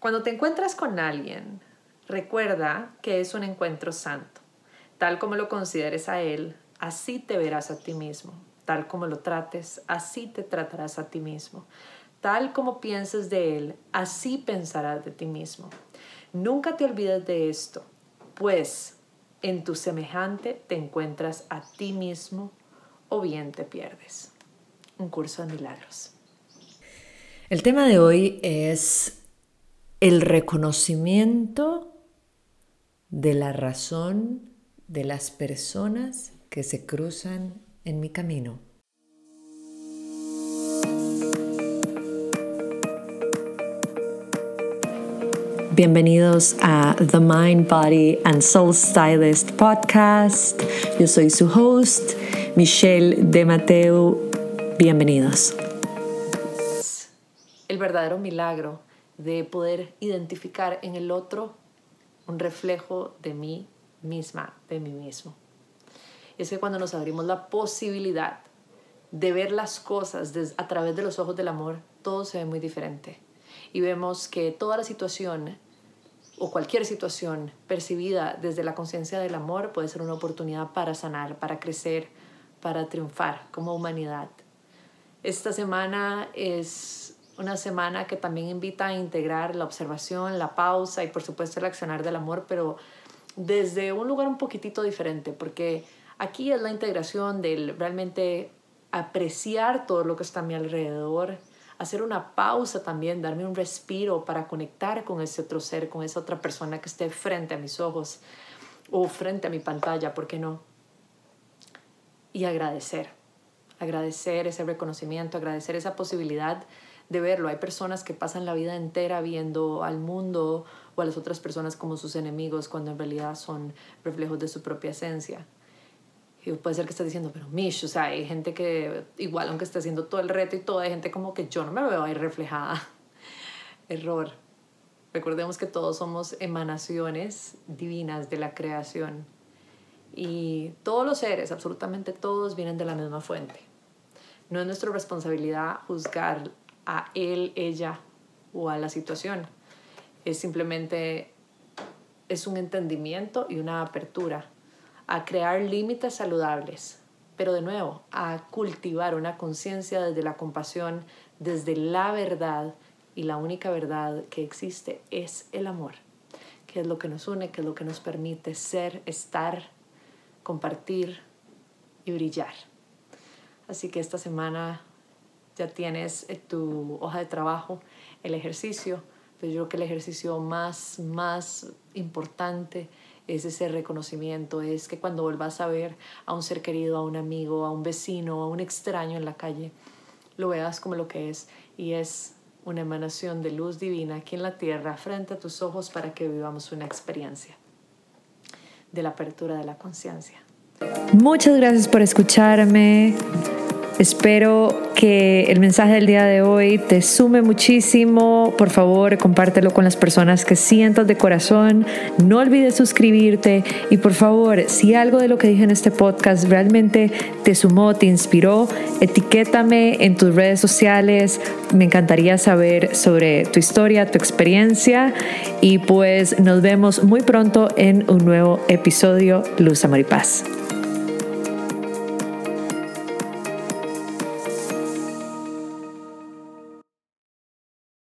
Cuando te encuentras con alguien, recuerda que es un encuentro santo. Tal como lo consideres a él, así te verás a ti mismo. Tal como lo trates, así te tratarás a ti mismo. Tal como pienses de él, así pensarás de ti mismo. Nunca te olvides de esto, pues en tu semejante te encuentras a ti mismo o bien te pierdes. Un curso de milagros. El tema de hoy es el reconocimiento de la razón de las personas que se cruzan en mi camino. Bienvenidos a The Mind, Body and Soul Stylist podcast. Yo soy su host, Michelle de Mateo. Bienvenidos. El verdadero milagro de poder identificar en el otro un reflejo de mí misma, de mí mismo. Es que cuando nos abrimos la posibilidad de ver las cosas a través de los ojos del amor, todo se ve muy diferente. Y vemos que toda la situación o cualquier situación percibida desde la conciencia del amor puede ser una oportunidad para sanar, para crecer, para triunfar como humanidad. Esta semana es una semana que también invita a integrar la observación, la pausa y por supuesto el accionar del amor, pero desde un lugar un poquitito diferente, porque aquí es la integración del realmente apreciar todo lo que está a mi alrededor, hacer una pausa también, darme un respiro para conectar con ese otro ser, con esa otra persona que esté frente a mis ojos o frente a mi pantalla, ¿por qué no? Y agradecer, agradecer ese reconocimiento, agradecer esa posibilidad de verlo. Hay personas que pasan la vida entera viendo al mundo o a las otras personas como sus enemigos cuando en realidad son reflejos de su propia esencia. Y puede ser que estés diciendo, pero Mish, o sea, hay gente que igual aunque esté haciendo todo el reto y todo, hay gente como que yo no me veo ahí reflejada. Error. Recordemos que todos somos emanaciones divinas de la creación. Y todos los seres, absolutamente todos, vienen de la misma fuente. No es nuestra responsabilidad juzgar a él, ella o a la situación. Es simplemente, es un entendimiento y una apertura a crear límites saludables, pero de nuevo, a cultivar una conciencia desde la compasión, desde la verdad, y la única verdad que existe es el amor, que es lo que nos une, que es lo que nos permite ser, estar, compartir y brillar. Así que esta semana ya tienes eh, tu hoja de trabajo, el ejercicio, pero yo creo que el ejercicio más, más importante es ese reconocimiento, es que cuando vuelvas a ver a un ser querido, a un amigo, a un vecino, a un extraño en la calle, lo veas como lo que es y es una emanación de luz divina aquí en la tierra frente a tus ojos para que vivamos una experiencia de la apertura de la conciencia. Muchas gracias por escucharme. Espero que el mensaje del día de hoy te sume muchísimo. Por favor, compártelo con las personas que sientas de corazón. No olvides suscribirte y por favor, si algo de lo que dije en este podcast realmente te sumó, te inspiró, etiquétame en tus redes sociales. Me encantaría saber sobre tu historia, tu experiencia y pues nos vemos muy pronto en un nuevo episodio Luz Amor y Paz.